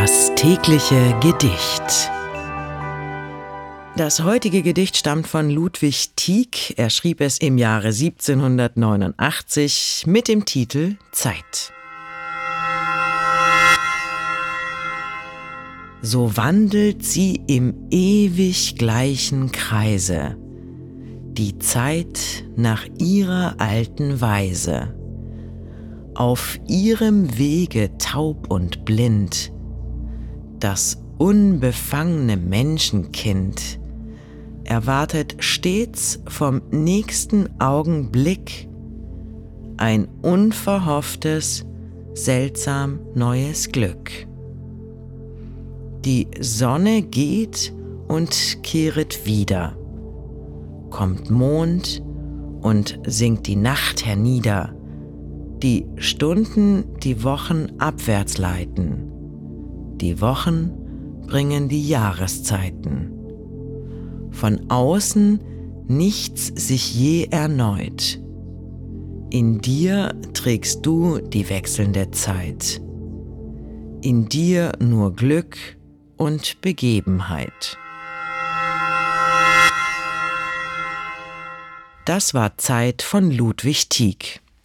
Das tägliche Gedicht. Das heutige Gedicht stammt von Ludwig Tieck. Er schrieb es im Jahre 1789 mit dem Titel Zeit. So wandelt sie im ewig gleichen Kreise, die Zeit nach ihrer alten Weise. Auf ihrem Wege taub und blind, das unbefangene Menschenkind erwartet stets vom nächsten Augenblick ein unverhofftes, seltsam neues Glück. Die Sonne geht und kehret wieder, kommt Mond und sinkt die Nacht hernieder, die Stunden die Wochen abwärts leiten, die Wochen bringen die Jahreszeiten von außen nichts sich je erneut. In dir trägst du die wechselnde Zeit. In dir nur Glück und Begebenheit. Das war Zeit von Ludwig Tieck.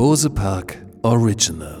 Bose Park Original